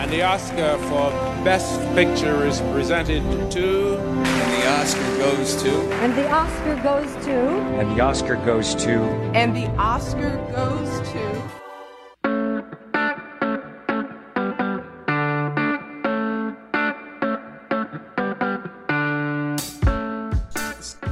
And the Oscar for Best Picture is presented to. And the Oscar goes to. And the Oscar goes to. And the Oscar goes to. And the Oscar goes to.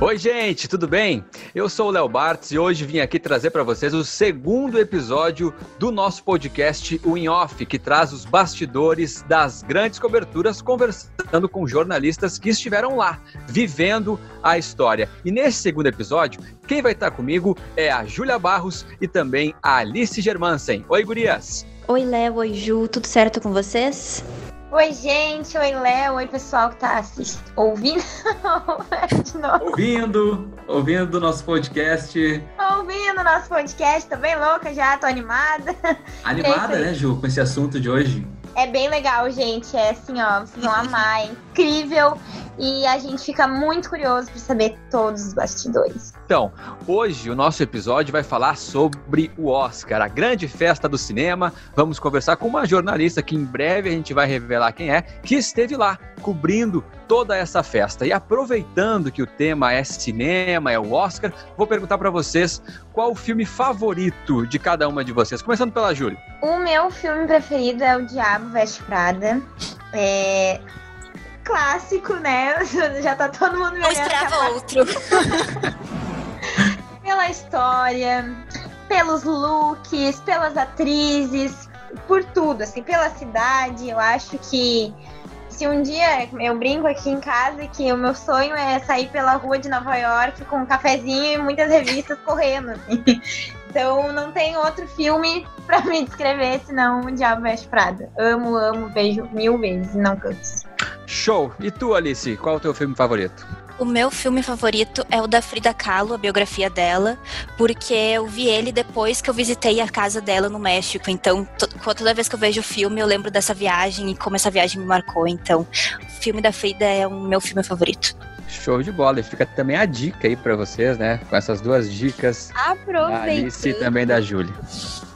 Oi, gente, tudo bem? Eu sou o Léo Bartz e hoje vim aqui trazer para vocês o segundo episódio do nosso podcast O In Off, que traz os bastidores das grandes coberturas, conversando com jornalistas que estiveram lá, vivendo a história. E nesse segundo episódio, quem vai estar comigo é a Júlia Barros e também a Alice Germansen. Oi, gurias! Oi, Léo, oi, Ju, tudo certo com vocês? Oi, gente. Oi, Léo. Oi, pessoal que tá assistindo. Ouvindo? ouvindo, ouvindo o nosso podcast. Ouvindo o nosso podcast. Tô bem louca já, tô animada. Animada, é né, Ju, com esse assunto de hoje? É bem legal, gente. É assim, ó, vocês vão amar. É incrível. E a gente fica muito curioso para saber todos os bastidores. Então, hoje o nosso episódio vai falar sobre o Oscar, a grande festa do cinema. Vamos conversar com uma jornalista que em breve a gente vai revelar quem é, que esteve lá cobrindo toda essa festa. E aproveitando que o tema é cinema, é o Oscar, vou perguntar para vocês qual o filme favorito de cada uma de vocês. Começando pela Júlia. O meu filme preferido é O Diabo Veste Prada. É, clássico, né? Já tá todo mundo me esperava outro. Pela história, pelos looks, pelas atrizes, por tudo, assim, pela cidade. Eu acho que se um dia eu brinco aqui em casa que o meu sonho é sair pela rua de Nova York com um cafezinho e muitas revistas correndo. Assim. Então não tem outro filme para me descrever senão O Diabo Veste Prada. Amo, amo, vejo mil vezes e não canso. Show! E tu, Alice, qual é o teu filme favorito? O meu filme favorito é o da Frida Kahlo, a biografia dela, porque eu vi ele depois que eu visitei a casa dela no México. Então, toda vez que eu vejo o filme, eu lembro dessa viagem e como essa viagem me marcou. Então, o filme da Frida é o meu filme favorito. Show de bola. E fica também a dica aí para vocês, né? Com essas duas dicas. Aproveitando. Da Alice e também da Júlia.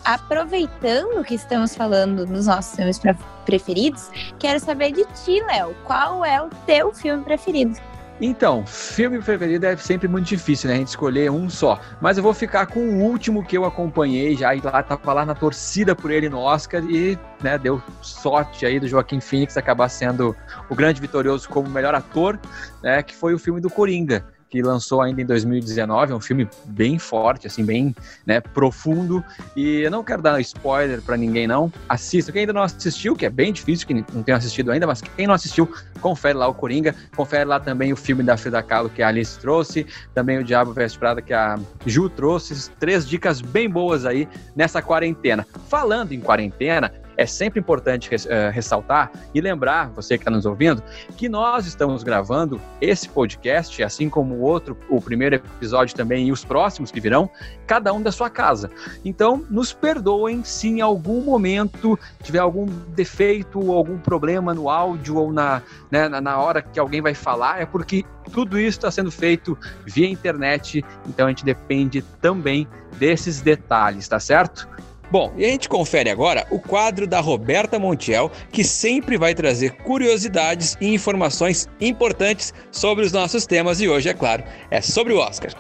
Aproveitando que estamos falando dos nossos filmes preferidos, quero saber de ti, Léo. Qual é o teu filme preferido? Então, filme preferido é sempre muito difícil, né? A gente escolher um só. Mas eu vou ficar com o último que eu acompanhei já e lá tava lá na torcida por ele no Oscar e, né, deu sorte aí do Joaquim Phoenix acabar sendo o grande vitorioso como melhor ator, né? Que foi o filme do Coringa que lançou ainda em 2019, é um filme bem forte, assim, bem né, profundo. E eu não quero dar spoiler para ninguém, não. Assista. Quem ainda não assistiu, que é bem difícil, que não tenha assistido ainda, mas quem não assistiu, confere lá o Coringa, confere lá também o filme da Frida Kahlo que a Alice trouxe, também o Diabo Veste Prada que a Ju trouxe. Três dicas bem boas aí nessa quarentena. Falando em quarentena, é sempre importante uh, ressaltar e lembrar, você que está nos ouvindo, que nós estamos gravando esse podcast, assim como o outro, o primeiro episódio também e os próximos que virão, cada um da sua casa. Então, nos perdoem se em algum momento tiver algum defeito algum problema no áudio ou na, né, na hora que alguém vai falar, é porque tudo isso está sendo feito via internet, então a gente depende também desses detalhes, tá certo? Bom, e a gente confere agora o quadro da Roberta Montiel, que sempre vai trazer curiosidades e informações importantes sobre os nossos temas e hoje, é claro, é sobre o Oscar.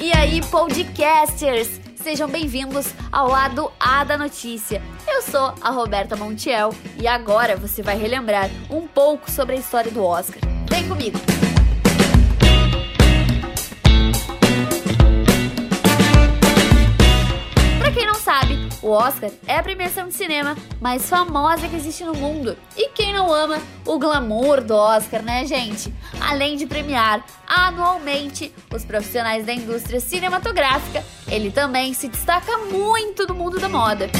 E aí, podcasters! Sejam bem-vindos ao lado A da notícia. Eu sou a Roberta Montiel e agora você vai relembrar um pouco sobre a história do Oscar. Vem comigo! O Oscar é a premiação de cinema mais famosa que existe no mundo. E quem não ama o glamour do Oscar, né, gente? Além de premiar anualmente os profissionais da indústria cinematográfica, ele também se destaca muito no mundo da moda.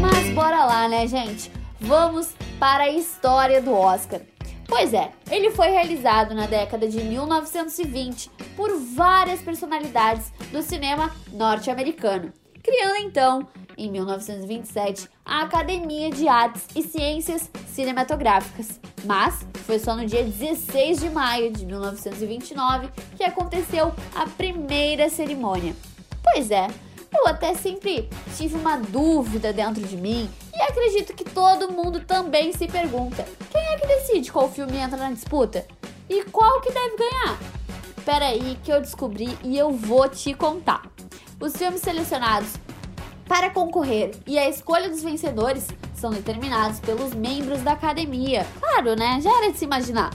Mas bora lá, né, gente? Vamos para a história do Oscar. Pois é, ele foi realizado na década de 1920 por várias personalidades do cinema norte-americano, criando então em 1927, a Academia de Artes e Ciências Cinematográficas. Mas foi só no dia 16 de maio de 1929 que aconteceu a primeira cerimônia. Pois é, eu até sempre tive uma dúvida dentro de mim e acredito que todo mundo também se pergunta: quem é que decide qual filme entra na disputa? E qual que deve ganhar? Pera aí que eu descobri e eu vou te contar. Os filmes selecionados para concorrer e a escolha dos vencedores são determinados pelos membros da academia. Claro, né? Já era de se imaginar.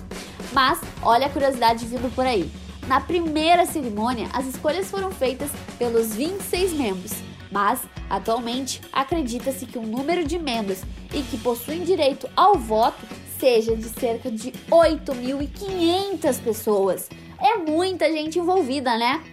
Mas olha a curiosidade vindo por aí. Na primeira cerimônia, as escolhas foram feitas pelos 26 membros, mas atualmente acredita-se que o número de membros e que possuem direito ao voto seja de cerca de 8.500 pessoas. É muita gente envolvida, né?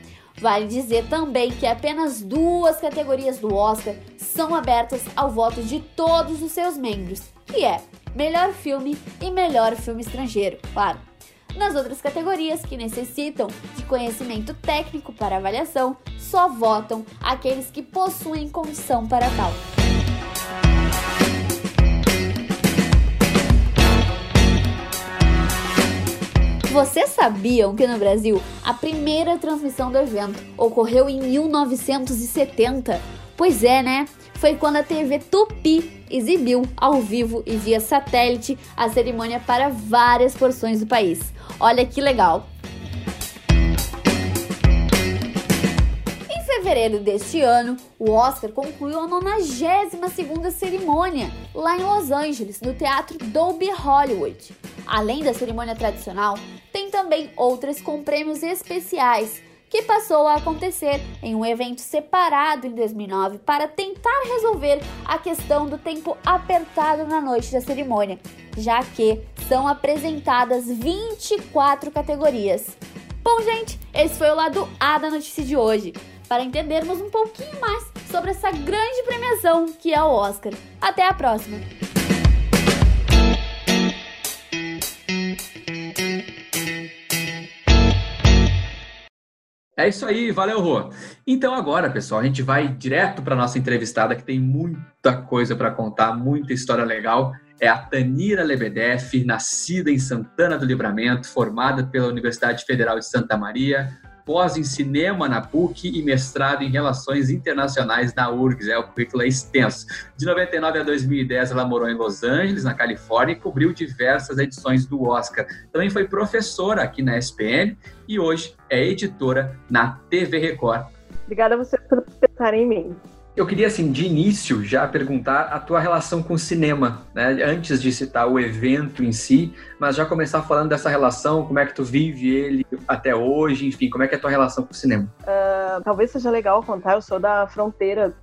Vale dizer também que apenas duas categorias do Oscar são abertas ao voto de todos os seus membros, que é melhor filme e melhor filme estrangeiro, claro. Nas outras categorias que necessitam de conhecimento técnico para avaliação, só votam aqueles que possuem condição para tal. Vocês sabiam que no Brasil a primeira transmissão do evento ocorreu em 1970? Pois é, né? Foi quando a TV Tupi exibiu ao vivo e via satélite a cerimônia para várias porções do país. Olha que legal! Em fevereiro deste ano, o Oscar concluiu a 92ª cerimônia lá em Los Angeles, no Teatro Dolby Hollywood. Além da cerimônia tradicional, tem também outras com prêmios especiais, que passou a acontecer em um evento separado em 2009 para tentar resolver a questão do tempo apertado na noite da cerimônia, já que são apresentadas 24 categorias. Bom, gente, esse foi o lado A da notícia de hoje. Para entendermos um pouquinho mais sobre essa grande premiação que é o Oscar. Até a próxima! É isso aí, valeu, Rô. Então agora, pessoal, a gente vai direto para nossa entrevistada que tem muita coisa para contar, muita história legal. É a Tanira Lebedeff, nascida em Santana do Livramento, formada pela Universidade Federal de Santa Maria, pós em cinema na PUC e mestrado em relações internacionais na URGS. É, o currículo é extenso. De 99 a 2010, ela morou em Los Angeles, na Califórnia, e cobriu diversas edições do Oscar. Também foi professora aqui na SPM e hoje é editora na TV Record. Obrigada a vocês por pensarem em mim. Eu queria, assim, de início, já perguntar a tua relação com o cinema, né? Antes de citar o evento em si, mas já começar falando dessa relação, como é que tu vive ele até hoje, enfim, como é que é a tua relação com o cinema? Uh, talvez seja legal contar, eu sou da fronteira,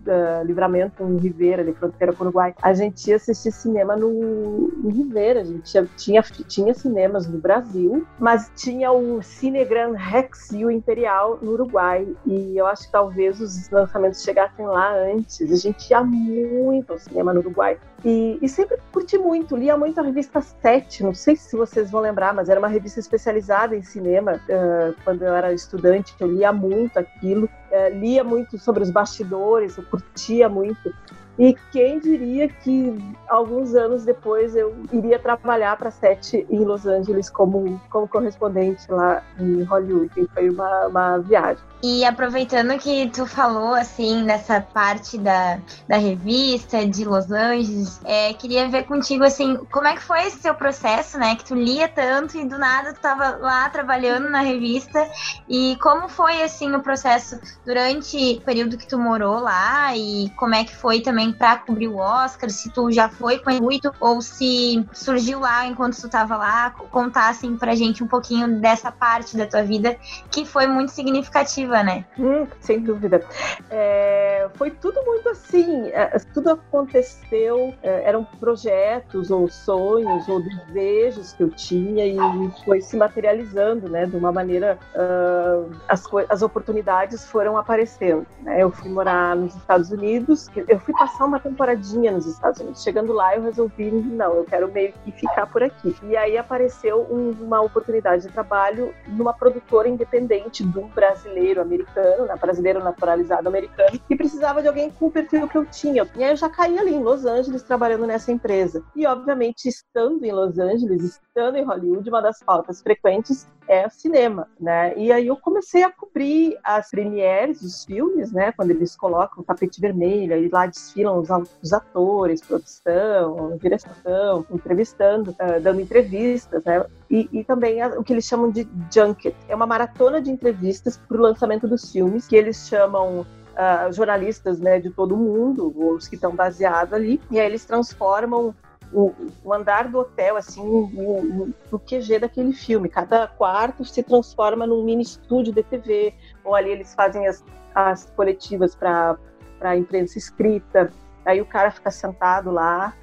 Livramento, em Ribeira, de fronteira com o Uruguai. A gente ia assistir cinema no, Ribeira, a gente tinha, tinha, tinha cinemas no Brasil, mas tinha o Cinegran Rex e o Imperial no Uruguai, e eu acho que talvez os lançamentos chegassem lá antes. A gente ia muito ao cinema no Uruguai. E, e, sempre curti muito, lia muito a revista Sete, não sei se vocês vão lembrar, mas era uma revista especializada em cinema. Uh, quando eu era estudante, eu lia muito aquilo, uh, lia muito sobre os bastidores, eu curtia muito. E quem diria que alguns anos depois eu iria trabalhar para a Sete em Los Angeles como, como correspondente lá em Hollywood. E foi uma, uma viagem. E aproveitando que tu falou, assim, nessa parte da, da revista de Los Angeles, é, queria ver contigo, assim, como é que foi esse seu processo, né? Que tu lia tanto e do nada tu tava lá trabalhando na revista. E como foi, assim, o processo durante o período que tu morou lá e como é que foi também para cobrir o Oscar, se tu já foi com muito ou se surgiu lá enquanto tu tava lá, contar, assim, pra gente um pouquinho dessa parte da tua vida que foi muito significativa né? Hum, sem dúvida. É, foi tudo muito assim, é, tudo aconteceu, é, eram projetos ou sonhos ou desejos que eu tinha e foi se materializando, né? De uma maneira, uh, as, as oportunidades foram aparecendo. Né? Eu fui morar nos Estados Unidos, eu fui passar passar uma temporadinha nos Estados Unidos. Chegando lá, eu resolvi, não, eu quero meio que ficar por aqui. E aí apareceu um, uma oportunidade de trabalho numa produtora independente de um brasileiro americano, né, brasileiro naturalizado americano, que precisava de alguém com o perfil que eu tinha. E aí eu já caí ali em Los Angeles trabalhando nessa empresa. E obviamente, estando em Los Angeles, estando em Hollywood, uma das pautas frequentes é o cinema, né? E aí eu comecei a cobrir as premieres dos filmes, né? Quando eles colocam o tapete vermelho, aí lá desfilam os, os atores, produção, direção, entrevistando, uh, dando entrevistas, né? E, e também o que eles chamam de junket. É uma maratona de entrevistas para o lançamento dos filmes, que eles chamam Uh, jornalistas né, de todo mundo, os que estão baseados ali, e aí eles transformam o, o, andar do hotel, assim, no, no QG daquele filme. Cada quarto se transforma num mini estúdio de TV, ou ali eles fazem as, as coletivas para a imprensa escrita. Aí o cara fica sentado lá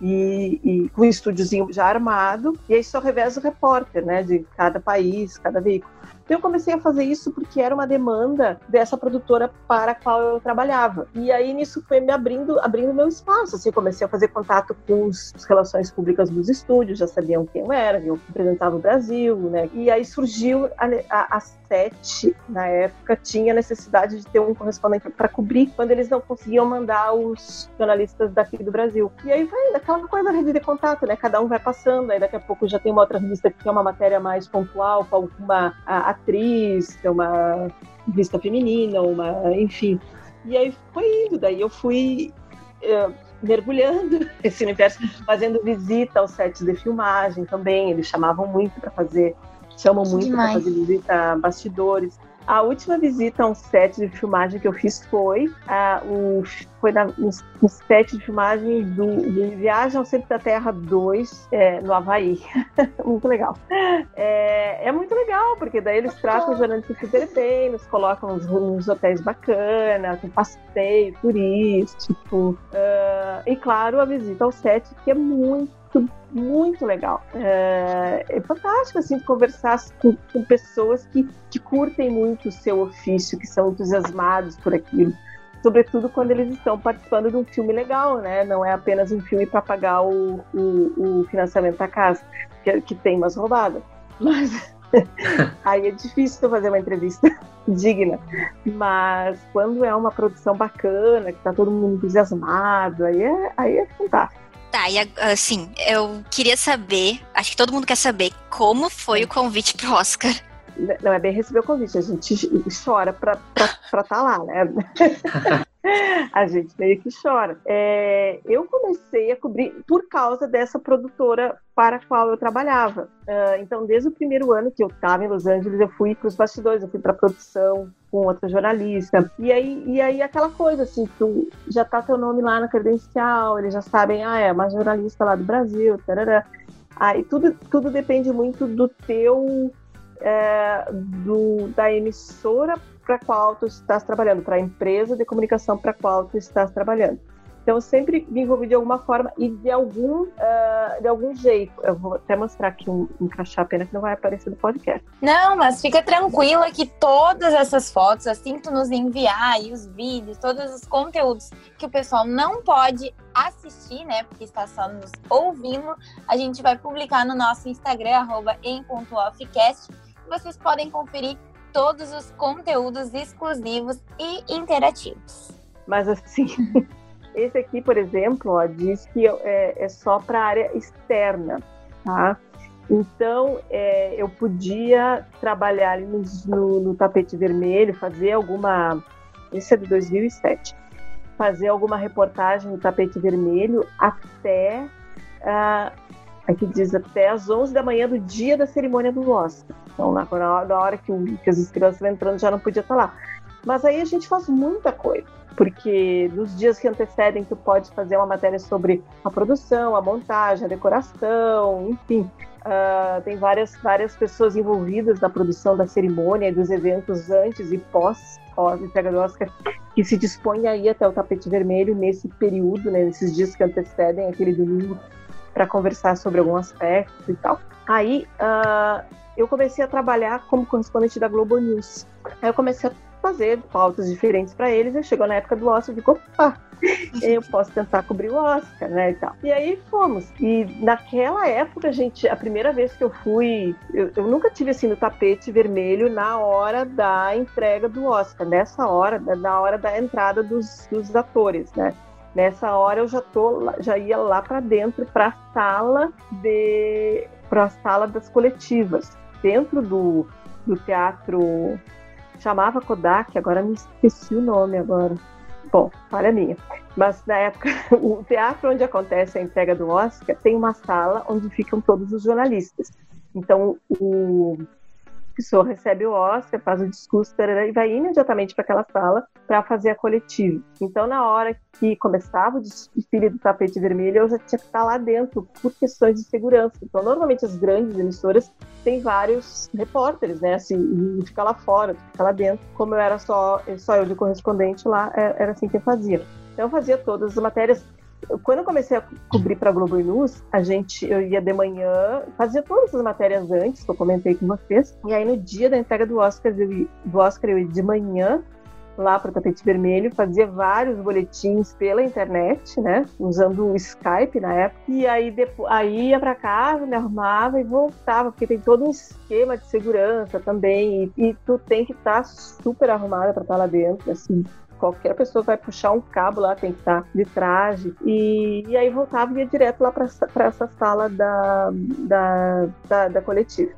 e, e, com um estúdiozinho já armado, e aí só reveza o repórter, né, de cada país, cada veículo. Então eu comecei a fazer isso porque era uma demanda dessa produtora para a qual eu trabalhava. E aí nisso foi me abrindo, abrindo meu espaço. Assim, comecei a fazer contato com os, as relações públicas dos estúdios, já sabiam quem eu era, eu representava o Brasil, né? E aí surgiu a, a, a Sete, na época, tinha necessidade de ter um correspondente para cobrir quando eles não conseguiam mandar os jornalistas daqui do Brasil. E aí vai aquela coisa rede de contato, né? Cada um vai passando, aí daqui a pouco já tem uma outra revista que tem uma matéria mais pontual, com alguma a, atriz, uma revista feminina, uma, enfim. E aí foi indo, daí eu fui uh, mergulhando nesse universo, fazendo visita aos sets de filmagem também. Eles chamavam muito para fazer, chamam muito para fazer visita a bastidores. A última visita a um set de filmagem que eu fiz foi, uh, foi na, no, no, set de filmagem do, do Viagem ao Centro da Terra 2, é, no Havaí. muito legal. É, é, muito legal, porque daí eles tratam os jornalistas super bem, nos colocam nos, nos hotéis bacanas, com passeio turístico. Uh, e, claro, a visita ao set, que é muito muito, legal. É, é fantástico, assim, conversar com, com, pessoas que, que curtem muito o seu ofício, que são entusiasmados por aquilo. Sobretudo quando eles estão participando de um filme legal, né? Não é apenas um filme para pagar o, o, o, financiamento da casa, que, que tem umas roubadas. Mas aí é difícil fazer uma entrevista digna. Mas quando é uma produção bacana, que tá todo mundo entusiasmado, aí é, aí é fantástico. Tá, e assim, eu queria saber, acho que todo mundo quer saber, como foi o convite pro Oscar? Não é bem receber o convite, a gente chora pra estar tá lá, né? a gente meio que chora. É, eu comecei a cobrir por causa dessa produtora para a qual eu trabalhava. Uh, então, desde o primeiro ano que eu estava em Los Angeles, eu fui para os bastidores, eu fui para a produção com outra jornalista. E aí, e aí aquela coisa assim, tu já tá teu nome lá na credencial, eles já sabem, ah, é uma jornalista lá do Brasil, tarará. Aí tudo, tudo depende muito do teu é, do, da emissora para qual tu estás trabalhando, para a empresa de comunicação para qual tu estás trabalhando. Então, eu sempre me envolvi de alguma forma e de algum, uh, de algum jeito. Eu vou até mostrar aqui um, um crachá, pena que não vai aparecer no podcast. Não, mas fica tranquila que todas essas fotos, assim que tu nos enviar aí os vídeos, todos os conteúdos que o pessoal não pode assistir, né, porque está só nos ouvindo, a gente vai publicar no nosso Instagram, arroba em.offcast. Vocês podem conferir todos os conteúdos exclusivos e interativos. Mas assim, esse aqui, por exemplo, ó, diz que é, é só para a área externa, tá? Então, é, eu podia trabalhar no, no, no, tapete vermelho, fazer alguma. Isso é de 2007. Fazer alguma reportagem no tapete vermelho até. Uh, aqui diz até às 11 da manhã do dia da cerimônia do Oscar. Então, na, na hora que, que as estrelas estavam entrando, já não podia estar lá. Mas aí a gente faz muita coisa, porque nos dias que antecedem, tu pode fazer uma matéria sobre a produção, a montagem, a decoração, enfim. Uh, tem várias, várias pessoas envolvidas na produção da cerimônia e dos eventos antes e pós entrega do Oscar que se dispõem a ir até o tapete vermelho nesse período, né, nesses dias que antecedem aquele domingo para conversar sobre algum aspecto e tal. Aí uh, eu comecei a trabalhar como correspondente da Globo News. Aí eu comecei a fazer pautas diferentes para eles. E chegou na época do Oscar, eu digo, opa, eu posso tentar cobrir o Oscar, né, e tal. E aí fomos. E naquela época, gente, a primeira vez que eu fui, eu, eu nunca tive assim no tapete vermelho na hora da entrega do Oscar, nessa hora, na hora da entrada dos, dos atores, né? Nessa hora eu já tô, já ia lá para dentro para a sala de, para a sala das coletivas, dentro do, do teatro chamava Kodak, agora me esqueci o nome agora. Bom, falha minha. Mas na época, o teatro onde acontece a entrega do Oscar tem uma sala onde ficam todos os jornalistas. Então, o pessoa recebe o Oscar, faz o discurso e vai imediatamente para aquela sala para fazer a coletiva. Então, na hora que começava o desfile do tapete vermelho, eu já tinha que estar lá dentro por questões de segurança. Então, normalmente as grandes emissoras têm vários repórteres, né? Assim, e fica lá fora, fica lá dentro. Como eu era só, só eu de correspondente lá, é, era assim que eu fazia. Então, eu fazia todas as matérias quando eu comecei a cobrir para Globo News, a gente, eu ia de manhã, fazia todas as matérias antes, que eu comentei com vocês, e aí no dia da entrega do Oscar, eu do Oscar eu ia de manhã lá para o tapete vermelho, fazia vários boletins pela internet, né, usando o Skype na época, e aí depois, aí ia para casa, me arrumava e voltava, porque tem todo um esquema de segurança também, e, e tu tem que estar tá super arrumada para estar tá lá dentro, assim, qualquer pessoa vai puxar um cabo lá, tem que estar de traje. E, e aí voltava e ia direto lá para essa sala da, da, da, da coletiva.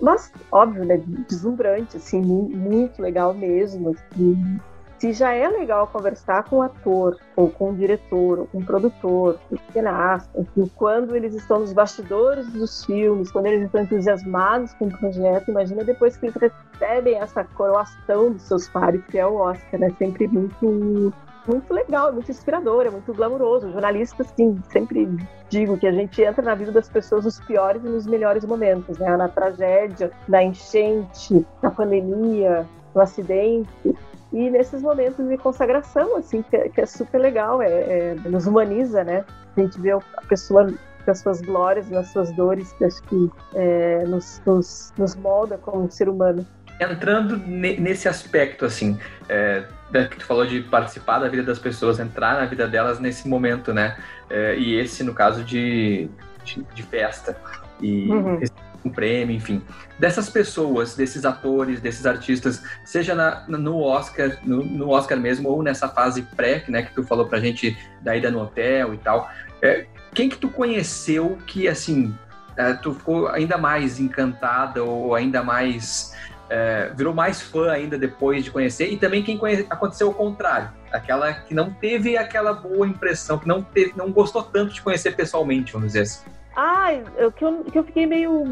Mas, óbvio, né? Deslumbrante, assim, muito legal mesmo. Assim, se já é legal conversar com o ator, ou com o diretor, ou com o produtor, com o cineasta, quando eles estão nos bastidores dos filmes, quando eles estão entusiasmados com o projeto, imagina depois que eles recebem essa coroação dos seus pares, que é o Oscar, né? Sempre muito muito legal, muito inspirador, é muito glamouroso. Jornalista, sim, sempre digo que a gente entra na vida das pessoas nos piores e nos melhores momentos, né? Na tragédia, na enchente, na pandemia, no acidente. E nesses momentos de consagração, assim, que, é, que é super legal, é, é, nos humaniza, né? A gente vê a pessoa nas suas glórias, nas suas dores, que acho que é, nos, nos, nos, molda como ser humano. Entrando nesse aspecto, assim, é, que tu falou de participar da vida das pessoas, entrar na vida delas nesse momento, né? É, e esse, no caso de, de, de festa. E uhum um prêmio, enfim. Dessas pessoas, desses atores, desses artistas, seja na, no Oscar, no, no, Oscar mesmo, ou nessa fase pré, né, que tu falou pra gente da ida no hotel e tal, é, quem que tu conheceu que, assim, é, tu ficou ainda mais encantada ou ainda mais... É, virou mais fã ainda depois de conhecer, e também quem conhece, aconteceu o contrário, aquela que não teve aquela boa impressão, que não, teve, não gostou tanto de conhecer pessoalmente, vamos dizer assim. Ah, o que eu, que eu fiquei meio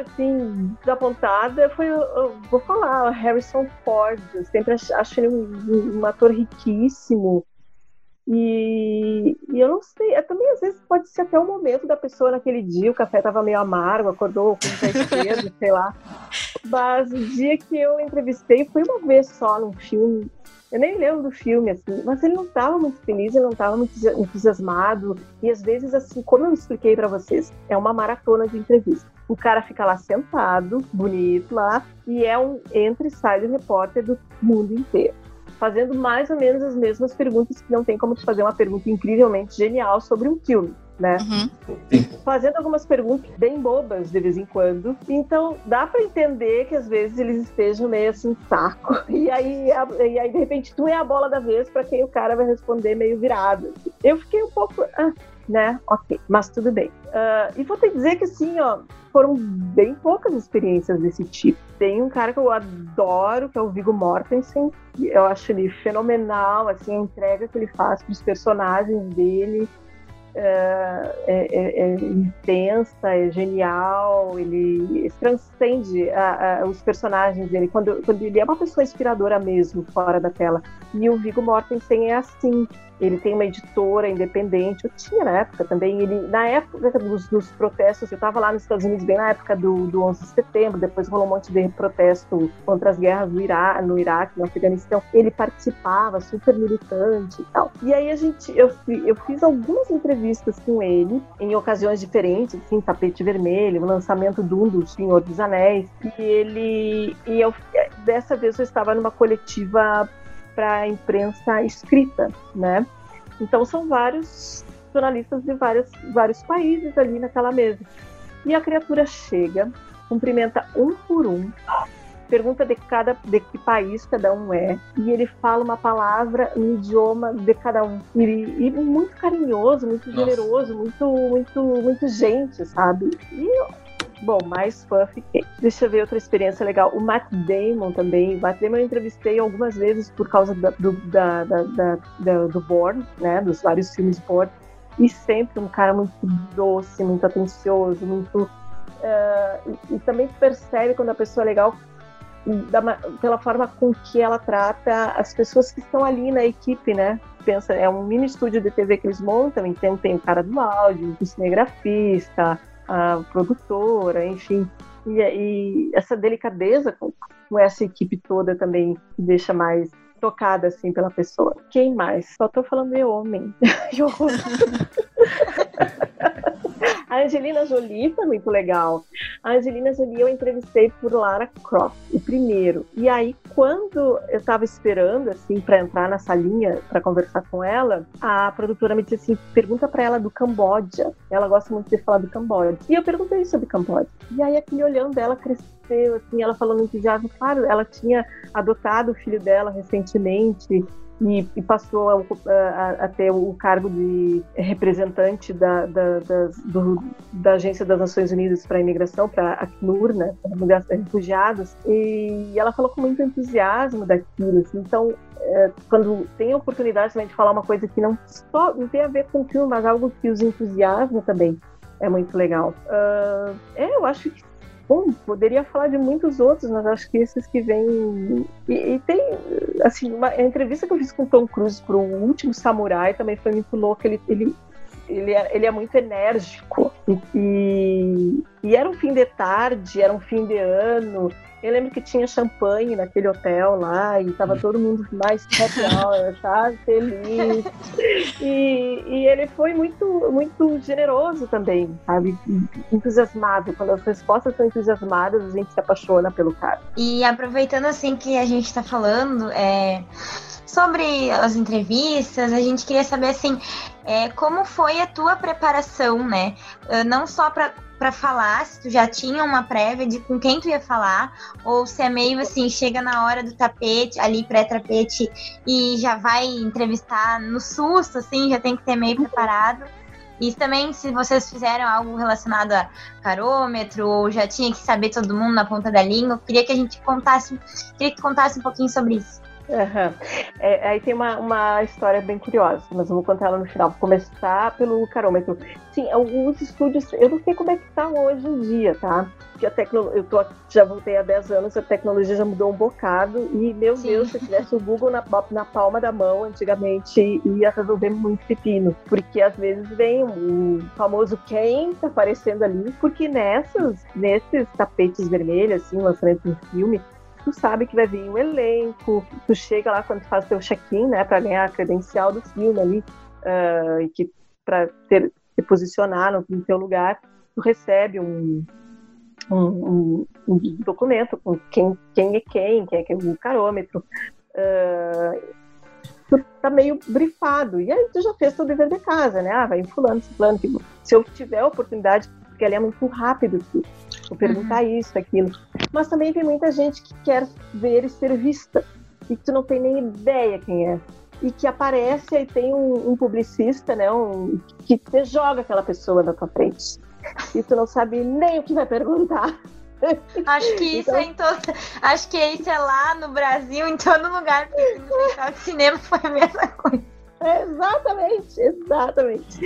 assim, desapontada foi, eu, vou falar, Harrison Ford. Eu sempre acho ele um, um ator riquíssimo. E, e, eu não sei, é, também às vezes pode ser até o momento da pessoa naquele dia, o café estava meio amargo, acordou com pé esquerdo, sei lá. Mas o dia que eu entrevistei foi uma vez só num filme eu nem lembro do filme, assim, mas ele não estava muito feliz, ele não estava muito entusiasmado. E às vezes, assim, como eu expliquei para vocês, é uma maratona de entrevista. O cara fica lá sentado, bonito lá, e é um entra e sai de repórter do mundo inteiro. Fazendo mais ou menos as mesmas perguntas que não tem como fazer uma pergunta incrivelmente genial sobre um filme né? Uhum. Fazendo algumas perguntas bem bobas de vez em quando. Então, dá para entender que às vezes eles estejam meio assim, saco. E aí, e aí de repente, tu é a bola da vez para quem o cara vai responder meio virado. Eu fiquei um pouco. Ah, né? Ok, mas tudo bem. Uh, e vou te dizer que assim, ó, foram bem poucas experiências desse tipo. Tem um cara que eu adoro, que é o Viggo Mortensen. Eu acho ele fenomenal, assim, a entrega que ele faz para os personagens dele é, é, é, intensa, é genial, ele transcende a, a, os personagens dele, quando, quando ele é uma pessoa inspiradora mesmo, fora da tela. E o Viggo Mortensen é assim, ele tem uma editora independente, eu tinha na época também, ele, na época dos, dos protestos, eu estava lá nos Estados Unidos bem na época do, do 11 de setembro, depois rolou um monte de protesto contra as guerras do Ira, no Iraque, no Afeganistão, ele participava, super militante e tal. E aí a gente, eu, eu fiz algumas entrevistas com ele, em ocasiões diferentes, assim, tapete vermelho, o lançamento do um do Senhor dos Anéis, e ele, e eu, dessa vez eu estava numa coletiva para a imprensa escrita, né? Então são vários jornalistas de vários, vários países ali naquela mesa. E a criatura chega, cumprimenta um por um, pergunta de cada de que país cada um é e ele fala uma palavra no idioma de cada um e, e muito carinhoso muito Nossa. generoso muito muito muito gente sabe e Bom, mais fã fiquei. Deixa eu ver outra experiência legal. O Matt Damon também. O Matt Damon eu entrevistei algumas vezes por causa da, do, da, da, da, do Bourne, né? Dos vários filmes Bourne. E sempre um cara muito doce, muito atencioso, muito. Uh, e, e também percebe quando a pessoa é legal da, pela forma com que ela trata as pessoas que estão ali na equipe, né? Pensa, é um mini estúdio de TV que eles montam, então tem o cara do áudio, o cinegrafista, a produtora, enfim. E, e essa delicadeza com, com, essa equipe toda também deixa mais tocada assim pela pessoa. Quem mais? Só tô falando de homem. A Angelina Jolie foi muito legal. A Angelina Jolie eu entrevistei por Lara Croft, o primeiro. E aí, quando eu tava esperando, assim, para entrar na salinha para conversar com ela, a produtora me disse assim: pergunta para ela do Camboja. Ela gosta muito de falar do Camboja. E eu perguntei sobre Camboja. E aí, aquele olhão dela cresceu, assim, ela falou no entusiasmo. Claro, ela tinha adotado o filho dela recentemente e, e passou a, a, a, ter o cargo de representante da, da, do, da Agência das Nações Unidas para a Imigração, para a ACNUR, né, para refugiados, e ela falou com muito entusiasmo daquilo. Assim, então, é, quando tem a oportunidade também de falar uma coisa que não só não tem a ver com o filme, mas algo que os entusiasma também, é muito legal. Uh, é, eu acho que Bom, poderia falar de muitos outros, mas acho que esses que vêm. E, e, tem, assim, uma a entrevista que eu fiz com o Tom Cruise para o último Samurai também foi muito louca. Ele, ele, ele, é, ele é muito enérgico. E, e era um fim de tarde, era um fim de ano. Eu lembro que tinha champanhe naquele hotel lá e tava todo mundo mais happy sabe? Feliz. E, e ele foi muito, muito generoso também, sabe? Entusiasmado. Quando as respostas são entusiasmadas, a gente se apaixona pelo cara. E aproveitando assim que a gente tá falando, é sobre as entrevistas, a gente queria saber assim, é, como foi a tua preparação, né? Não só para para falar, se tu já tinha uma prévia de com quem tu ia falar, ou se é meio assim, chega na hora do tapete, ali pré-tapete, e já vai entrevistar no susto, assim, já tem que ter meio preparado. E também, se vocês fizeram algo relacionado a carômetro, ou já tinha que saber todo mundo na ponta da língua, queria que a gente contasse, queria que contasse um pouquinho sobre isso. Uhum. É, aí tem uma, uma história bem curiosa, mas eu vou contar ela no final. Vou começar pelo carômetro. Sim, os estúdios, eu não sei como é que tá hoje em dia, tá? Porque a tecnologia, eu tô, já voltei há 10 anos, a tecnologia já mudou um bocado. E, meu Sim. Deus, se tivesse o Google na, na palma da mão, antigamente ia resolver muito pepino. Porque às vezes vem o famoso quem tá aparecendo ali, porque nessas, nesses tapetes vermelhos, assim, lançamento de filme, tu sabe que vai vir um elenco, tu chega lá quando tu faz teu check-in, né, para ganhar a credencial do filme ali, uh, e que para ter se posicionar no, no teu lugar, tu recebe um, um, um, um, documento com quem, quem é quem, quem é, quem é o carômetro. Uh, tu tá meio brifado. E aí tu já fez teu dever de casa, né? Ah, vai em fulano, fulano. Se eu tiver a oportunidade, porque ali é muito rápido, tu, Vou perguntar uhum. isso, aquilo. Mas também tem muita gente que quer ver e ser vista e que tu não tem nem ideia quem é. E que aparece e tem um, um publicista, né, um, que te joga aquela pessoa na tua frente. E tu não sabe nem o que vai perguntar. Acho que isso então... é em todo. Acho que isso é lá no Brasil, em todo lugar, porque no cinema foi a mesma coisa. exatamente, exatamente.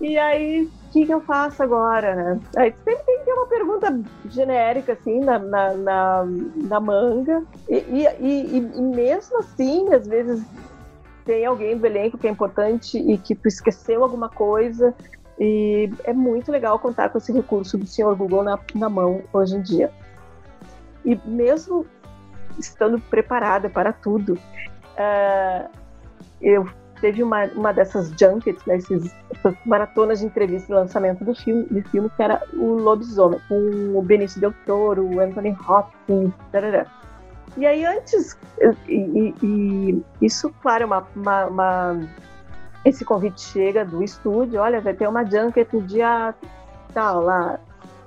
E aí que, que eu faço agora, né? Aí sempre tem que ter uma pergunta genérica, assim, na, na, na, na manga. E, e, e, e, mesmo assim, às vezes tem alguém do elenco que é importante e que tu esqueceu alguma coisa. E é muito legal contar com esse recurso do senhor Google na, na mão hoje em dia. E mesmo estando preparada para tudo, uh, eu teve uma, uma dessas junkets, né, esses, essas maratonas de entrevista e lançamento do filme, de filme, que era o Lobisomem, com o Benício Del Toro, o Anthony Hopkins, tarará. E aí antes, e, e, e isso, claro, é uma, uma, uma, esse convite chega do estúdio, olha, vai ter uma junket no dia tal, lá,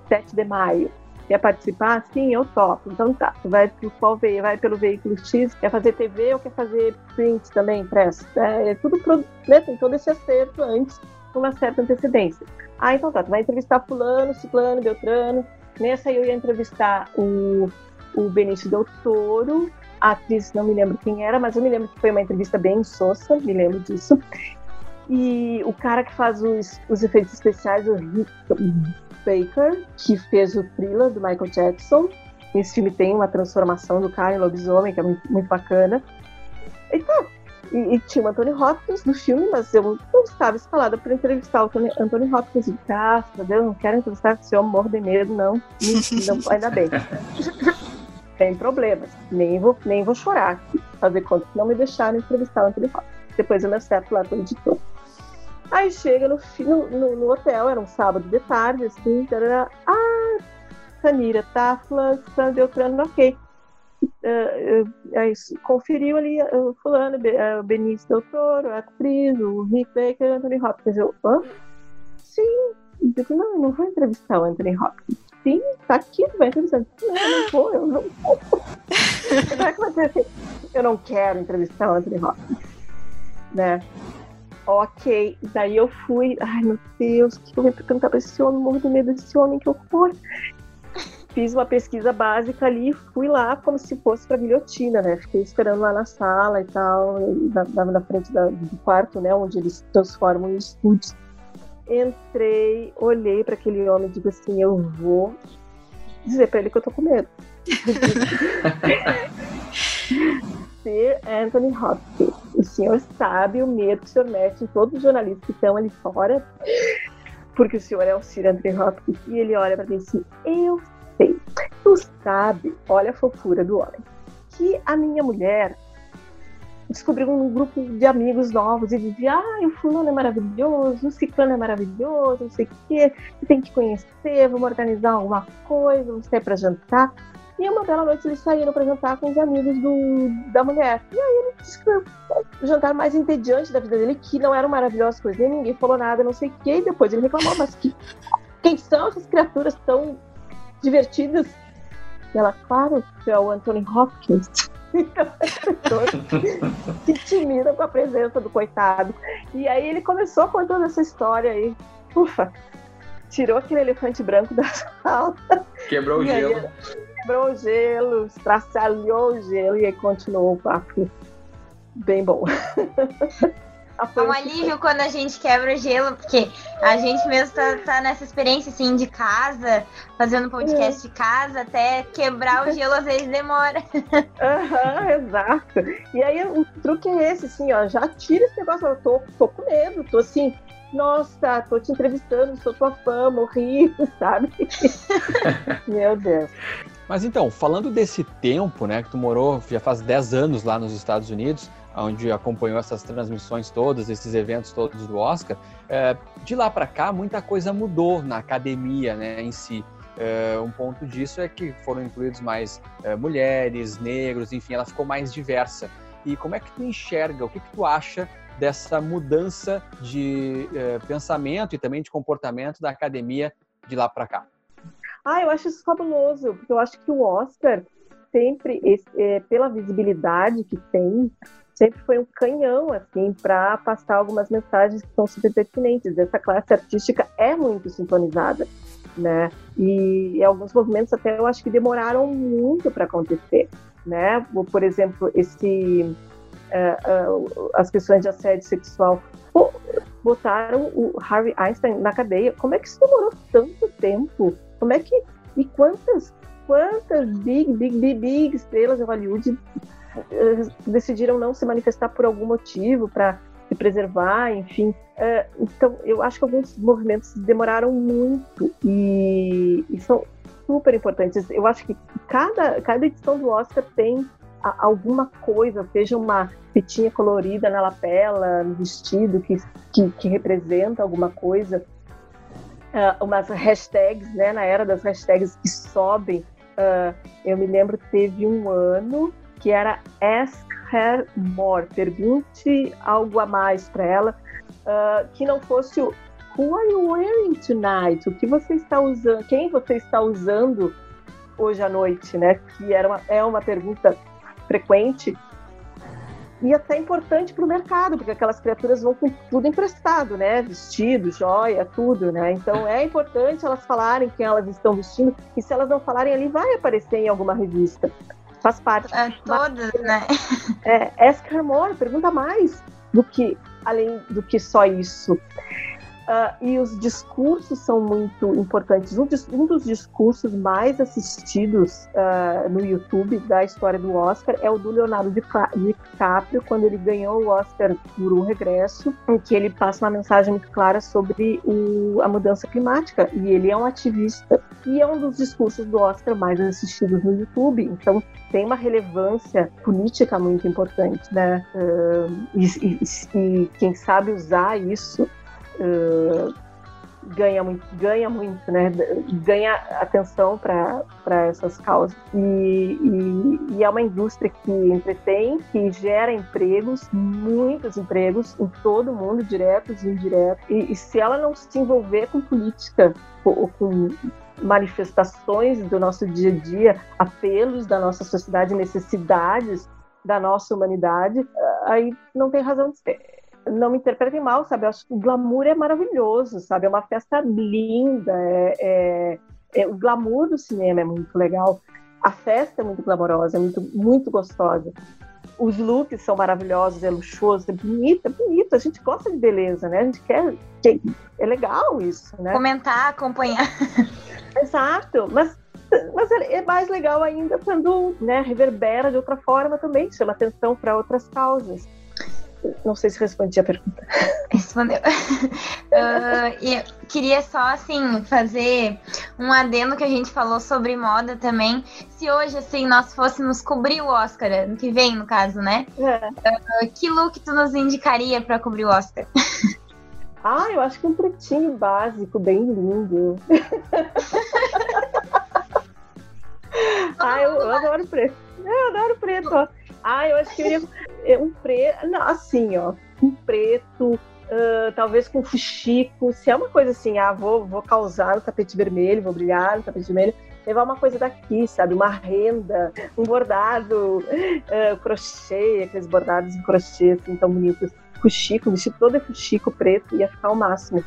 7 de maio. Quer participar? Sim, eu topo. Então tá, vai pro qual veio? Vai pelo veículo X? Quer fazer TV ou quer fazer print também, impresso? É, é tudo, pro, né, tem todo esse acerto antes, com uma certa antecedência. Ah, então tá, tu vai entrevistar fulano, ciclano, beltrano. Nessa aí eu ia entrevistar o, o Benício Del Toro, a atriz não me lembro quem era, mas eu me lembro que foi uma entrevista bem sossa, me lembro disso. E o cara que faz os, os efeitos especiais, o Rick Baker, que fez o thriller do Michael Jackson. Esse filme tem uma transformação do cara em lobisomem, que é muito, muito bacana. E tá. E, e, tinha o Anthony Hopkins no filme, mas eu não estava escalada para entrevistar o Tony, Anthony Hopkins. E, graças a Deus, não quero entrevistar esse homem, morro de medo, não. não ainda bem. Tem problemas. Nem vou, nem vou chorar. Fazer conta que não me deixaram entrevistar o Anthony Hopkins. Depois eu me acerto lá com o editor. Aí chega no, no, no, hotel, era um sábado de tarde, assim, tarará, ah, Sanira Tafla, San Beltrano, ok. Uh, uh, aí conferiu ali uh, fulano, uh, Benício Del Toro, a atriz, o Rick Baker, Anthony Hopkins. Eu, hã? Sim. Eu digo, não, eu não vou entrevistar o Anthony Hopkins. Sim, tá aqui, vai entrevistar. Não, eu não vou, eu não vou. eu não quero entrevistar o Anthony Hopkins. Né? Ok, daí eu fui. Ai meu Deus, o que eu vou perguntar pra esse homem? Morro de medo desse homem, que horror. Fiz uma pesquisa básica ali, fui lá como se fosse pra guilhotina, né? Fiquei esperando lá na sala e tal, na, na frente da, do quarto, né? Onde eles transformam em estúdios. Entrei, olhei para aquele homem e digo assim: eu vou dizer para ele que eu tô com medo. Ser Anthony Hopkins senhor sabe o medo que o senhor mete em todos os jornalistas que estão ali fora, porque o senhor é o Sir André Hopkins, e ele olha para mim assim, eu sei, tu sabe, olha a fofura do homem, que a minha mulher descobriu um grupo de amigos novos e dizia, ah, o fulano é maravilhoso, o ciclano é maravilhoso, não sei o quê, você tem que conhecer, vamos organizar alguma coisa, vamos sair para jantar. E uma bela noite eles saíram para jantar com os amigos do, da mulher. E aí ele disse que o jantar mais entediante da vida dele, que não era maravilhosa coisa, nem ninguém falou nada, não sei o quê. E depois ele reclamou, mas que, quem são essas criaturas tão divertidas? E ela, claro, que é o Anthony Hopkins. se intimida com a presença do coitado. E aí ele começou contando essa história aí. Ufa, tirou aquele elefante branco da sala. Quebrou o gelo. Aí, quebrou o gelo, estraçalhou o gelo e continuou o papo bem bom. É um alívio quando a gente quebra o gelo, porque a gente mesmo tá, tá nessa experiência assim de casa, fazendo podcast de casa, até quebrar o gelo às vezes demora. Aham, uhum, exato. E aí o truque é esse, assim, ó, já tira esse negócio, eu tô, tô com medo, tô assim, nossa, tô te entrevistando, sou tua fã, morri, sabe? Meu Deus. Mas então, falando desse tempo, né, que tu morou já faz 10 anos lá nos Estados Unidos, onde acompanhou essas transmissões todas, esses eventos todos do Oscar, é, de lá para cá muita coisa mudou na academia, né, em si. É, um ponto disso é que foram incluídos mais é, mulheres, negros, enfim, ela ficou mais diversa. E como é que tu enxerga, o que, que tu acha dessa mudança de é, pensamento e também de comportamento da academia de lá para cá? Ah, eu acho isso fabuloso, porque eu acho que o Oscar sempre, é, pela visibilidade que tem, sempre foi um canhão, assim, para passar algumas mensagens que são super pertinentes. Essa classe artística é muito sintonizada, né? E, e alguns movimentos até eu acho que demoraram muito para acontecer, né? Por exemplo, esse uh, as questões de assédio sexual pô, botaram o Harvey Einstein na cadeia. Como é que isso demorou tanto tempo? Como é que. E quantas, quantas big, big, big, big estrelas de Hollywood uh, decidiram não se manifestar por algum motivo para se preservar, enfim. Uh, então, eu acho que alguns movimentos demoraram muito e, e, são super importantes. Eu acho que cada, cada edição do Oscar tem alguma coisa, seja uma fitinha colorida na lapela, no vestido, que, que, que representa alguma coisa uh, umas hashtags, né, na era das hashtags que sobem Uh, eu me lembro que teve um ano que era Ask Her More, pergunte algo a mais para ela, uh, que não fosse o Who are you wearing tonight? O que você está usando? Quem você está usando hoje à noite, né? Que era uma, é uma pergunta frequente e até importante para o mercado, porque aquelas criaturas vão com tudo emprestado, né? Vestido, joia, tudo, né? Então é importante elas falarem quem elas estão vestindo, e se elas não falarem ali, vai aparecer em alguma revista. Faz parte. É, todas, né? É, ask her more, pergunta mais do que além do que só isso. Uh, e os discursos são muito importantes. Um, um dos discursos mais assistidos uh, no YouTube da história do Oscar é o do Leonardo DiCaprio, quando ele ganhou o Oscar por um regresso, em que ele passa uma mensagem muito clara sobre o, a mudança climática. E ele é um ativista. E é um dos discursos do Oscar mais assistidos no YouTube. Então, tem uma relevância política muito importante, né? Uh, e, e, e, quem sabe usar isso uh, ganha muito, ganha muito, né? Ganha atenção para essas causas. E, e, e, é uma indústria que entretém, que gera empregos, muitos empregos em todo o mundo, diretos e indiretos. E, e se ela não se envolver com política ou com manifestações do nosso dia a dia, apelos da nossa sociedade, necessidades da nossa humanidade, aí não tem razão de ser não me interpretem mal, sabe? Eu acho que o glamour é maravilhoso, sabe? É uma festa linda, é, é, é, o glamour do cinema é muito legal, a festa é muito glamourosa, é muito, muito gostosa. Os looks são maravilhosos, é luxuoso, é bonito, é bonito. A gente gosta de beleza, né? A gente quer. É legal isso, né? Comentar, acompanhar. Exato, mas mas é mais legal ainda quando né, reverbera de outra forma também, chama atenção para outras causas. Não sei se respondi a pergunta. Respondeu. uh, e queria só, assim, fazer um adendo que a gente falou sobre moda também. Se hoje, assim, nós fôssemos cobrir o Oscar, ano que vem, no caso, né? É. Uh, que look tu nos indicaria para cobrir o Oscar? Ah, eu acho que um pretinho básico, bem lindo. ah, eu, eu adoro preto. Eu adoro preto. Ah, eu acho que eu iria um preto, assim, ó, um preto, uh, talvez com fuxico. Se é uma coisa assim, ah, vou, vou causar no tapete vermelho, vou brilhar no tapete vermelho, levar uma coisa daqui, sabe? Uma renda, um bordado, uh, crochê, aqueles bordados em crochê, assim, tão bonitos. Fuxico, vestido todo é fuxico preto, ia ficar o máximo.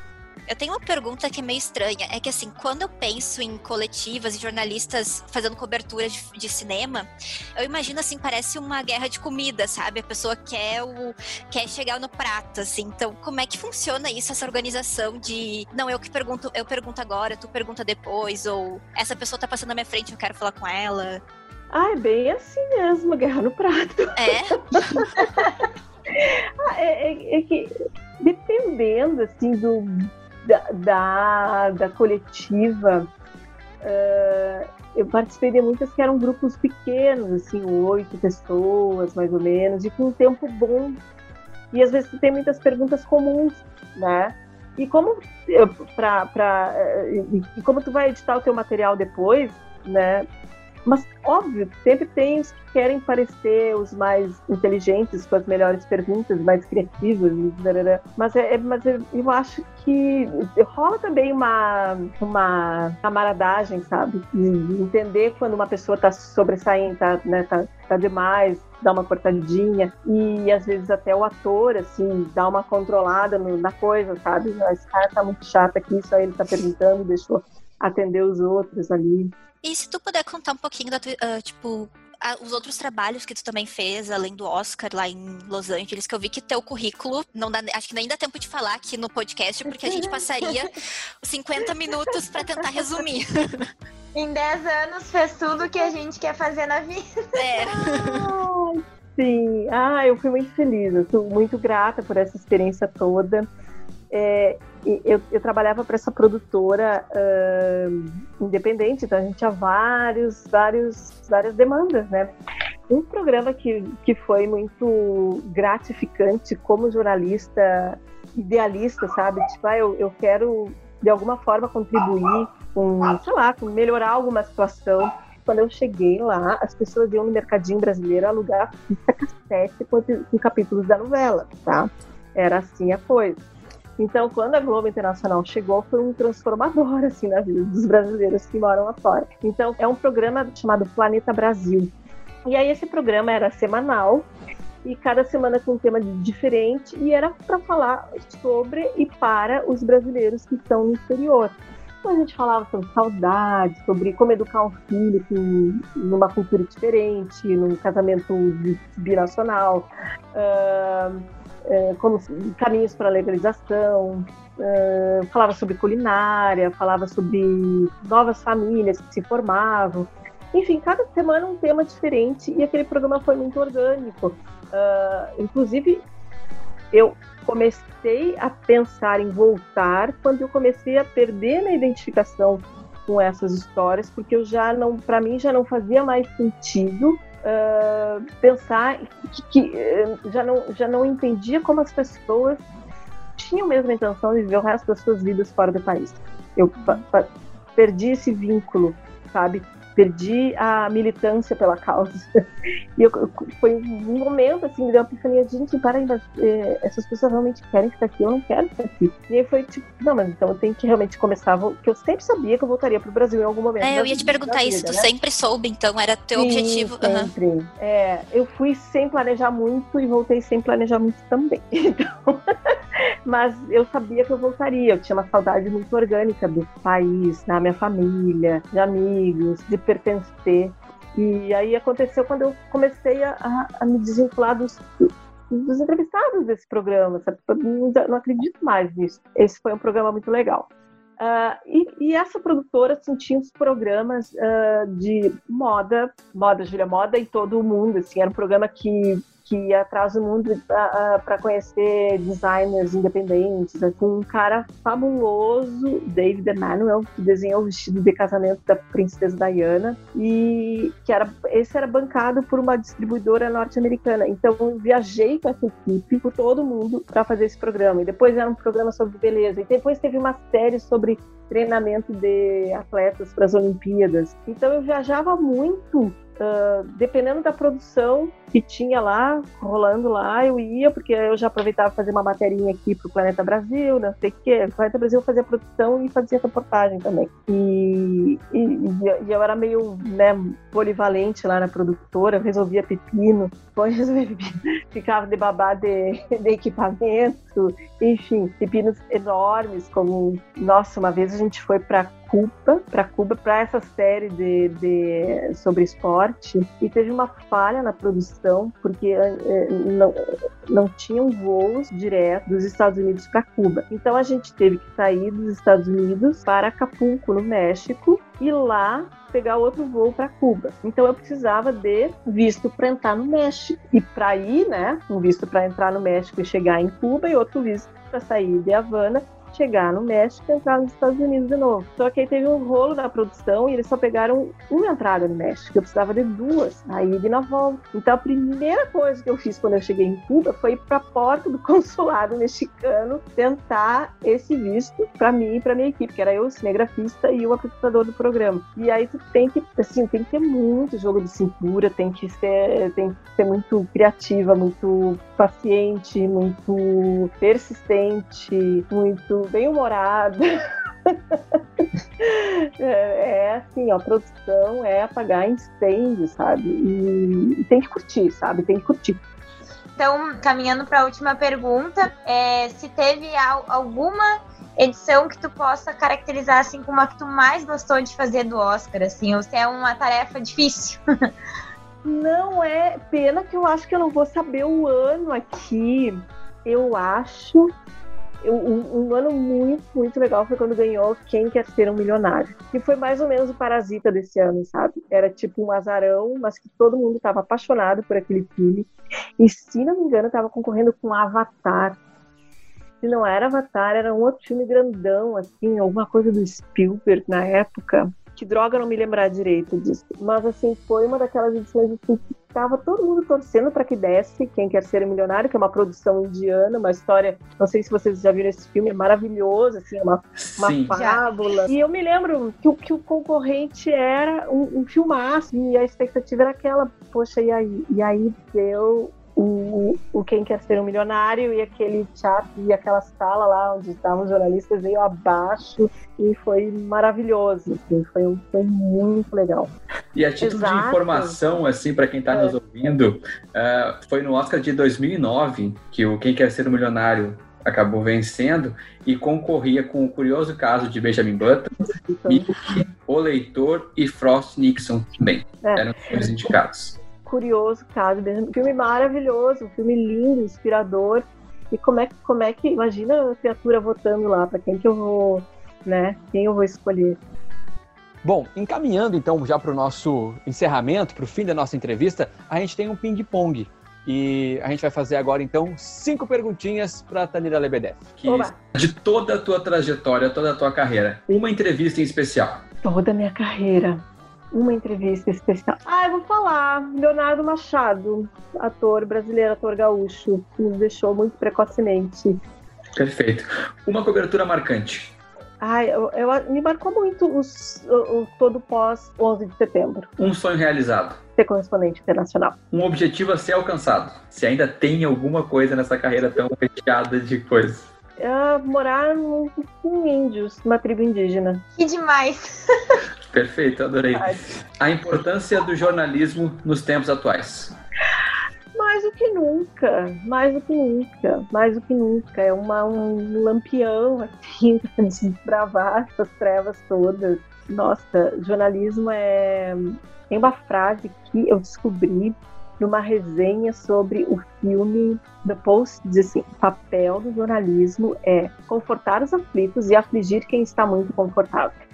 Eu tenho uma pergunta que é meio estranha. É que, assim, quando eu penso em coletivas e jornalistas fazendo cobertura de, de, cinema, eu imagino, assim, parece uma guerra de comida, sabe? A pessoa quer, o, quer chegar no prato, assim. Então, como é que funciona isso, essa organização de, não, eu que pergunto, eu pergunto agora, tu pergunta depois, ou essa pessoa tá passando na minha frente, eu quero falar com ela? Ah, é bem assim mesmo, guerra no prato. É? ah, é, é, é que dependendo, assim, do da, da, da coletiva, uh, eu participei de muitas que eram grupos pequenos, assim, oito pessoas, mais ou menos, e com um tempo bom. E às vezes tem muitas perguntas comuns, né? E como para pra, e como tu vai editar o teu material depois, né? Mas, óbvio, sempre tem os que querem parecer os mais inteligentes, com as melhores perguntas, mais criativas, mas, é, é, mas eu acho que rola também uma, uma camaradagem, sabe? De entender quando uma pessoa está sobressaindo, está né, tá, tá demais, dá uma cortadinha e às vezes até o ator assim dá uma controlada no, na coisa, sabe? Esse cara tá muito chato aqui, só ele tá perguntando, deixou atender os outros ali. E se tu puder contar um pouquinho da tua, uh, tipo, os outros trabalhos que tu também fez, além do Oscar lá em Los Angeles, que eu vi que teu currículo, não dá, acho que nem dá tempo de falar aqui no podcast, porque a gente passaria 50 minutos para tentar resumir. Em 10 anos fez tudo que a gente quer fazer na vida. É. sim, ah, eu fui muito feliz, eu sou muito grata por essa experiência toda. É, eu, eu, trabalhava para essa produtora uh, independente, então a gente tinha vários, vários, várias demandas, né? Um programa que, que foi muito gratificante como jornalista idealista, sabe? Tipo, ah, eu, eu quero de alguma forma contribuir com, sei lá, com melhorar alguma situação. quando eu cheguei lá, as pessoas iam no mercadinho brasileiro alugar fita cassete com, com capítulos da novela, tá? Era assim a coisa. Então, quando a Globo Internacional chegou, foi um transformador assim na vida dos brasileiros que moram lá fora. Então, é um programa chamado Planeta Brasil. E aí esse programa era semanal e cada semana com um tema diferente e era para falar sobre e para os brasileiros que estão no exterior. Então a gente falava sobre saudade, sobre como educar um filho numa cultura diferente, num casamento binacional, uh, como caminhos para legalização, uh, falava sobre culinária, falava sobre novas famílias que se formavam. Enfim, cada semana um tema diferente e aquele programa foi muito orgânico. Uh, inclusive, eu comecei a pensar em voltar quando eu comecei a perder minha identificação com essas histórias, porque eu já não, para mim, já não fazia mais sentido uh, pensar que, que já não já não entendia como as pessoas tinham a intenção de viver o resto das suas vidas fora do país. Eu perdi esse vínculo, sabe? Perdi a militância pela causa. e eu, foi um momento, assim, me deu uma epifania, gente, para é, essas pessoas realmente querem ficar aqui, eu não quero ficar aqui. E aí foi tipo, não, mas então eu tenho que realmente começar, que eu sempre sabia que eu voltaria pro Brasil em algum momento. É, eu ia te perguntar isso, tu né? sempre soube, então, era teu Sim, objetivo. Sempre. Uhum. É, eu fui sem planejar muito e voltei sem planejar muito também. Então, mas eu sabia que eu voltaria, eu tinha uma saudade muito orgânica do país, da minha família, de amigos, de pertencer. E aí aconteceu quando eu comecei a, a me desvincular dos, dos entrevistados desse programa, sabe? Eu não, não acredito mais nisso. Esse foi um programa muito legal. Uh, e, e, essa produtora assim, tinha os programas uh, de moda, moda, Julia Moda em todo o mundo. Assim, era um programa que que atrás do mundo para conhecer designers independentes, assim, um cara fabuloso, David Emanuel, que desenhou o vestido de casamento da princesa Diana e que era esse era bancado por uma distribuidora norte-americana. Então eu viajei com essa equipe por todo mundo para fazer esse programa. E depois era um programa sobre beleza. E depois teve uma série sobre treinamento de atletas para as Olimpíadas. Então eu viajava muito Uh, dependendo da produção que tinha lá, rolando lá, eu ia, porque eu já aproveitava fazer uma materinha aqui pro Planeta Brasil, não sei o quê. O Planeta Brasil fazia produção e fazia reportagem também. E, e, e eu era meio né, polivalente lá na produtora, resolvia pepino, depois resolvia ficava de babá de, de equipamento, enfim, pepinos enormes, como, nossa, uma vez a gente foi para Para Cuba, para essa série de, de, sobre esporte, e teve uma falha na produção, porque é, não, não tinham voos diretos dos Estados Unidos para Cuba. Então a gente teve que sair dos Estados Unidos para Acapulco, no México, e lá pegar outro voo para Cuba. Então eu precisava de visto para entrar no México. E para ir, né, um visto para entrar no México e chegar em Cuba e outro visto para sair de Havana chegar no México e entrar nos Estados Unidos de novo. Só que aí teve um rolo na produção e eles só pegaram uma entrada no México. Eu precisava de duas, a ida e na volta. Então a primeira coisa que eu fiz quando eu cheguei em Cuba foi ir para a porta do consulado mexicano tentar esse visto para mim e para minha equipe, que era eu, o cinegrafista e o apresentador do programa. E aí tu tem que, assim, tem que ter muito jogo de cintura, tem que ser, tem que ser muito criativa, muito paciente, muito persistente, muito bem humorada. É, é, assim, ó, a produção é apagar incêndio, sabe? E, e, tem que curtir, sabe? Tem que curtir. Então, caminhando para a última pergunta, é, se teve alguma edição que tu possa caracterizar assim como a que tu mais gostou de fazer do Oscar, assim, ou se é uma tarefa difícil? Não é pena que eu acho que eu não vou saber o ano aqui. Eu acho um, um, ano muito, muito legal foi quando ganhou Quem Quer Ser um Milionário. Que foi mais ou menos o parasita desse ano, sabe? Era tipo um azarão, mas que todo mundo estava apaixonado por aquele filme. E se não me engano, estava concorrendo com Avatar. Se não era Avatar, era um outro filme grandão, assim, alguma coisa do Spielberg na época. Que droga não me lembrar direito disso. Mas, assim, foi uma daquelas edições assim, que tava todo mundo torcendo para que desse Quem Quer Ser Milionário, que é uma produção indiana, uma história, não sei se vocês já viram esse filme, é maravilhoso, assim, é uma, uma fábula. E eu me lembro que, que o concorrente era um, um filmaço, e a expectativa era aquela, poxa, e aí, e aí deu o, o Quem Quer Ser um Milionário e aquele teatro e aquela sala lá onde estavam os jornalistas veio abaixo e foi maravilhoso, assim, foi, foi muito legal. E a título Exato. de informação, assim, para quem está é. nos ouvindo, uh, foi no Oscar de 2009 que o Quem Quer Ser um Milionário acabou vencendo e concorria com o curioso caso de Benjamin Button, O Leitor e Frost Nixon também. É. Eram os indicados curioso caso, um filme maravilhoso, um filme lindo, inspirador. E como é, como é que, imagina a criatura votando lá, para quem que eu vou, né, quem eu vou escolher. Bom, encaminhando então já para o nosso encerramento, para o fim da nossa entrevista, a gente tem um ping-pong. E a gente vai fazer agora então cinco perguntinhas para Tanira Lebedev. Que de toda a tua trajetória, toda a tua carreira, uma entrevista em especial. Toda a minha carreira uma entrevista especial. Ah, eu vou falar. Leonardo Machado, ator brasileiro, ator gaúcho, nos deixou muito precocemente. Perfeito. Uma cobertura marcante. Ai, eu, eu, me marcou muito os, o, o, todo pós 11 de setembro. Um sonho realizado. Ser correspondente internacional. Um objetivo a ser alcançado. Se ainda tem alguma coisa nessa carreira tão recheada de coisas. Uh, morar com índios, uma tribo indígena. Que demais! Perfeito, adorei. A importância do jornalismo nos tempos atuais. Mais do que nunca, mais do que nunca, mais do que nunca. É uma, um lampião, assim, para desbravar essas trevas todas. Nossa, jornalismo é. Tem uma frase que eu descobri numa resenha sobre o filme The Post, diz assim: o papel do jornalismo é confortar os aflitos e afligir quem está muito confortável.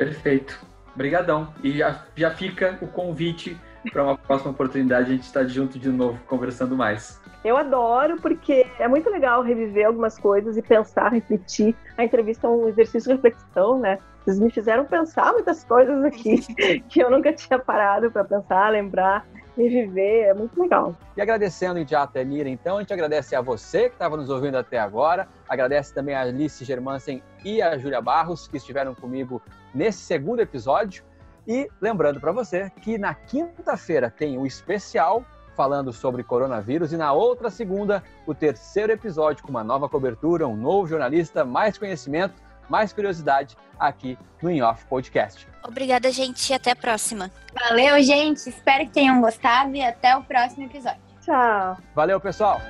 Perfeito. Obrigadão. E já, já fica o convite para uma próxima oportunidade a gente estar junto de novo, conversando mais. Eu adoro, porque é muito legal reviver algumas coisas e pensar, refletir. A entrevista é um exercício de reflexão, né? Vocês me fizeram pensar muitas coisas aqui que eu nunca tinha parado para pensar, lembrar e viver. É muito legal. E agradecendo já a Tanira, então, a gente agradece a você que estava nos ouvindo até agora. Agradece também a Alice Germansen e a Júlia Barros, que estiveram comigo nesse segundo episódio. E lembrando para você que na quinta-feira tem o especial falando sobre coronavírus e na outra segunda o terceiro episódio com uma nova cobertura, um novo jornalista, mais conhecimento, mais curiosidade aqui no In Off Podcast. Obrigada, gente, e até a próxima. Valeu, gente. Espero que tenham gostado e até o próximo episódio. Tchau. Valeu, pessoal.